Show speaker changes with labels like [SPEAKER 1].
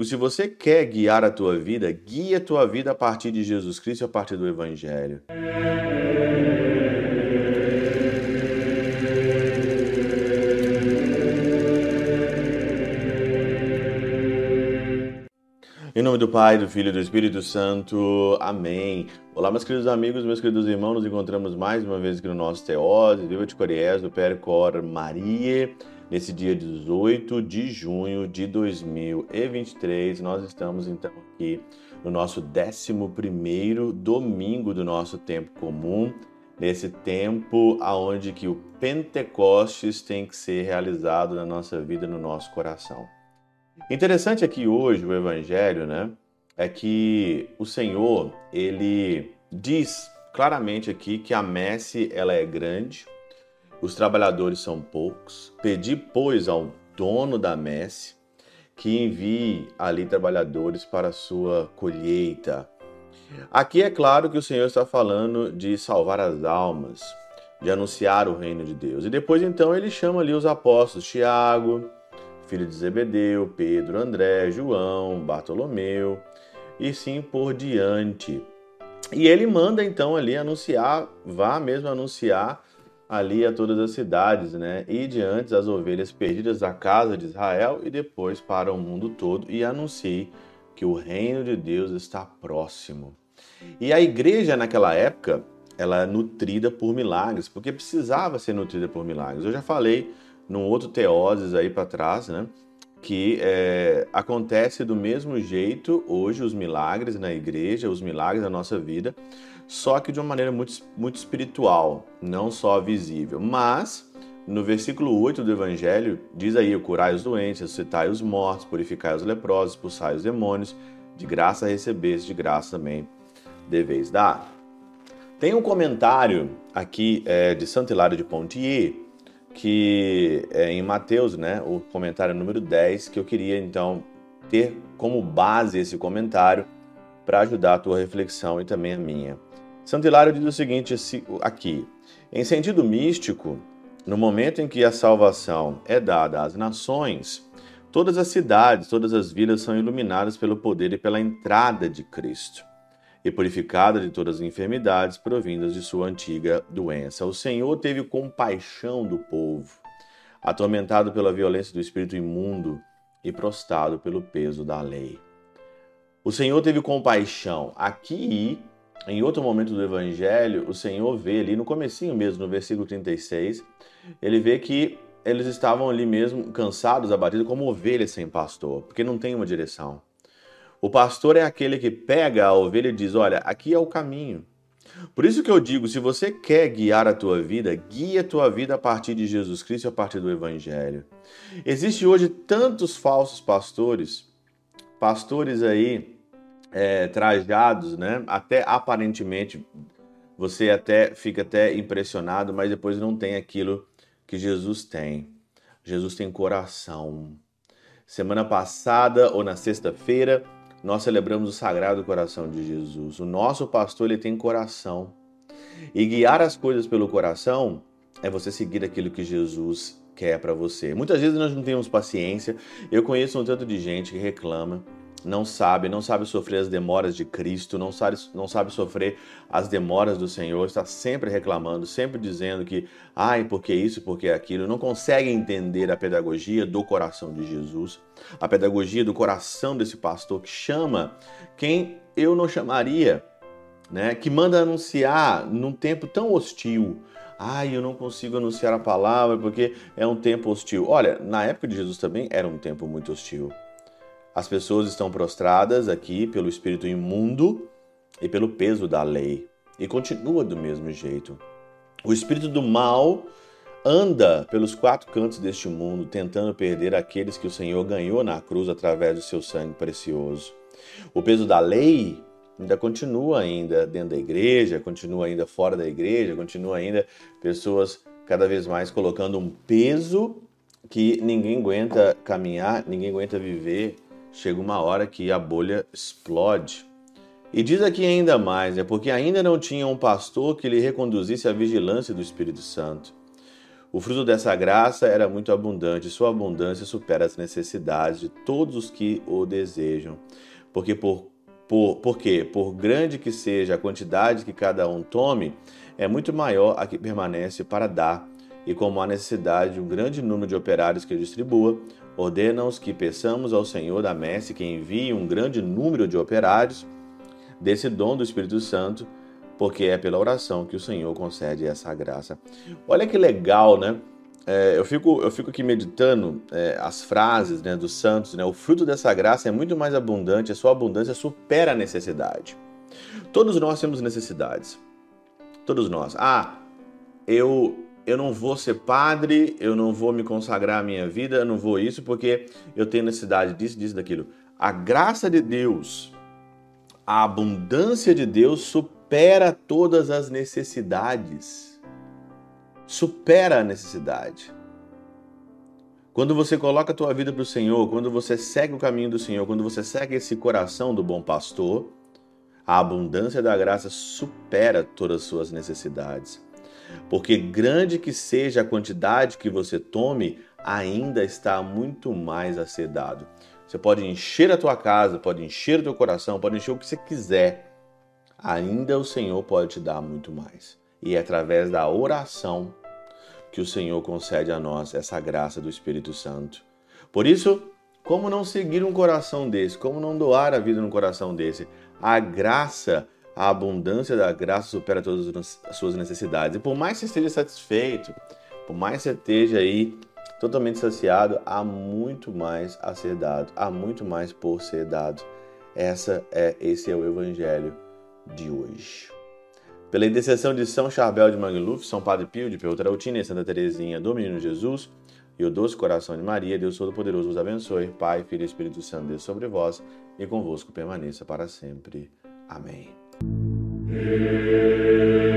[SPEAKER 1] Se você quer guiar a tua vida, guie a tua vida a partir de Jesus Cristo e a partir do Evangelho. Em nome do Pai, do Filho e do Espírito Santo. Amém. Olá, meus queridos amigos, meus queridos irmãos. Nos encontramos mais uma vez aqui no nosso Teose, Viva de Coriés, do Percor Maria. Nesse dia 18 de junho de 2023, nós estamos então aqui no nosso 11 domingo do nosso tempo comum, nesse tempo aonde que o Pentecostes tem que ser realizado na nossa vida, no nosso coração. Interessante aqui hoje o evangelho, né, é que o Senhor, ele diz claramente aqui que a messe ela é grande, os trabalhadores são poucos. Pedi, pois, ao dono da messe que envie ali trabalhadores para a sua colheita. Aqui é claro que o Senhor está falando de salvar as almas, de anunciar o reino de Deus. E depois então ele chama ali os apóstolos Tiago, filho de Zebedeu, Pedro, André, João, Bartolomeu e sim por diante. E ele manda então ali anunciar, vá mesmo anunciar ali a todas as cidades, né? E diante as ovelhas perdidas da casa de Israel e depois para o mundo todo e anuncie que o reino de Deus está próximo. E a igreja naquela época, ela é nutrida por milagres, porque precisava ser nutrida por milagres. Eu já falei num outro Teoses aí para trás, né? Que é, acontece do mesmo jeito hoje os milagres na igreja, os milagres da nossa vida, só que de uma maneira muito, muito espiritual, não só visível. Mas, no versículo 8 do Evangelho, diz aí: curai os doentes, ressuscitai os mortos, purificai os leprosos, expulsai os demônios, de graça recebeste, de graça também deveis dar. Tem um comentário aqui é, de Santo Hilário de Pontier, que é em Mateus, né, o comentário número 10, que eu queria então ter como base esse comentário para ajudar a tua reflexão e também a minha. Santo Hilário diz o seguinte aqui: em sentido místico, no momento em que a salvação é dada às nações, todas as cidades, todas as vilas são iluminadas pelo poder e pela entrada de Cristo e purificadas de todas as enfermidades provindas de sua antiga doença. O Senhor teve compaixão do povo, atormentado pela violência do espírito imundo e prostrado pelo peso da lei. O Senhor teve compaixão. Aqui em outro momento do evangelho, o Senhor vê ali no comecinho mesmo, no versículo 36, ele vê que eles estavam ali mesmo cansados, abatidos como ovelhas sem pastor, porque não tem uma direção. O pastor é aquele que pega a ovelha e diz: "Olha, aqui é o caminho". Por isso que eu digo, se você quer guiar a tua vida, guia a tua vida a partir de Jesus Cristo e a partir do evangelho. Existe hoje tantos falsos pastores, pastores aí é, trajados, né? Até aparentemente você até fica até impressionado, mas depois não tem aquilo que Jesus tem. Jesus tem coração. Semana passada ou na sexta-feira nós celebramos o Sagrado Coração de Jesus. O nosso pastor ele tem coração. E guiar as coisas pelo coração é você seguir aquilo que Jesus quer para você. Muitas vezes nós não temos paciência. Eu conheço um tanto de gente que reclama não sabe, não sabe sofrer as demoras de Cristo, não sabe, não sabe sofrer as demoras do Senhor, está sempre reclamando, sempre dizendo que, ai, porque isso, porque aquilo, não consegue entender a pedagogia do coração de Jesus, a pedagogia do coração desse pastor que chama quem eu não chamaria, né? Que manda anunciar num tempo tão hostil. Ai, eu não consigo anunciar a palavra porque é um tempo hostil. Olha, na época de Jesus também era um tempo muito hostil. As pessoas estão prostradas aqui pelo espírito imundo e pelo peso da lei. E continua do mesmo jeito. O espírito do mal anda pelos quatro cantos deste mundo, tentando perder aqueles que o Senhor ganhou na cruz através do seu sangue precioso. O peso da lei ainda continua ainda dentro da igreja, continua ainda fora da igreja, continua ainda pessoas cada vez mais colocando um peso que ninguém aguenta caminhar, ninguém aguenta viver chega uma hora que a bolha explode. E diz aqui ainda mais, é porque ainda não tinha um pastor que lhe reconduzisse à vigilância do Espírito Santo. O fruto dessa graça era muito abundante, sua abundância supera as necessidades de todos os que o desejam. Porque por, por, porque, por grande que seja a quantidade que cada um tome, é muito maior a que permanece para dar. E como há necessidade de um grande número de operários que distribua, ordena-os que peçamos ao Senhor da messe que envie um grande número de operários desse dom do Espírito Santo porque é pela oração que o Senhor concede essa graça. Olha que legal, né? É, eu, fico, eu fico aqui meditando é, as frases né, dos santos, né? O fruto dessa graça é muito mais abundante, a sua abundância supera a necessidade. Todos nós temos necessidades. Todos nós. Ah, eu eu não vou ser padre, eu não vou me consagrar à minha vida, eu não vou isso porque eu tenho necessidade disso, disso, daquilo. A graça de Deus, a abundância de Deus supera supera todas as necessidades. Supera a necessidade. Quando você coloca a tua vida para o Senhor, quando você segue o caminho do Senhor, quando você segue esse coração do bom pastor, a abundância da graça supera todas as suas necessidades. Porque grande que seja a quantidade que você tome, ainda está muito mais a ser dado. Você pode encher a tua casa, pode encher o teu coração, pode encher o que você quiser ainda o Senhor pode te dar muito mais. E é através da oração que o Senhor concede a nós essa graça do Espírito Santo. Por isso, como não seguir um coração desse? Como não doar a vida num coração desse? A graça, a abundância da graça supera todas as suas necessidades. E por mais que você esteja satisfeito, por mais que você esteja aí totalmente saciado, há muito mais a ser dado, há muito mais por ser dado. Essa é esse é o evangelho de hoje. Pela intercessão de São Charbel de Mangluf, São Padre Pio de Peltrautina e Santa Teresinha do Menino Jesus e o doce coração de Maria, Deus Todo-Poderoso vos abençoe. Pai, Filho e Espírito Santo, Deus sobre vós e convosco permaneça para sempre. Amém. Amen.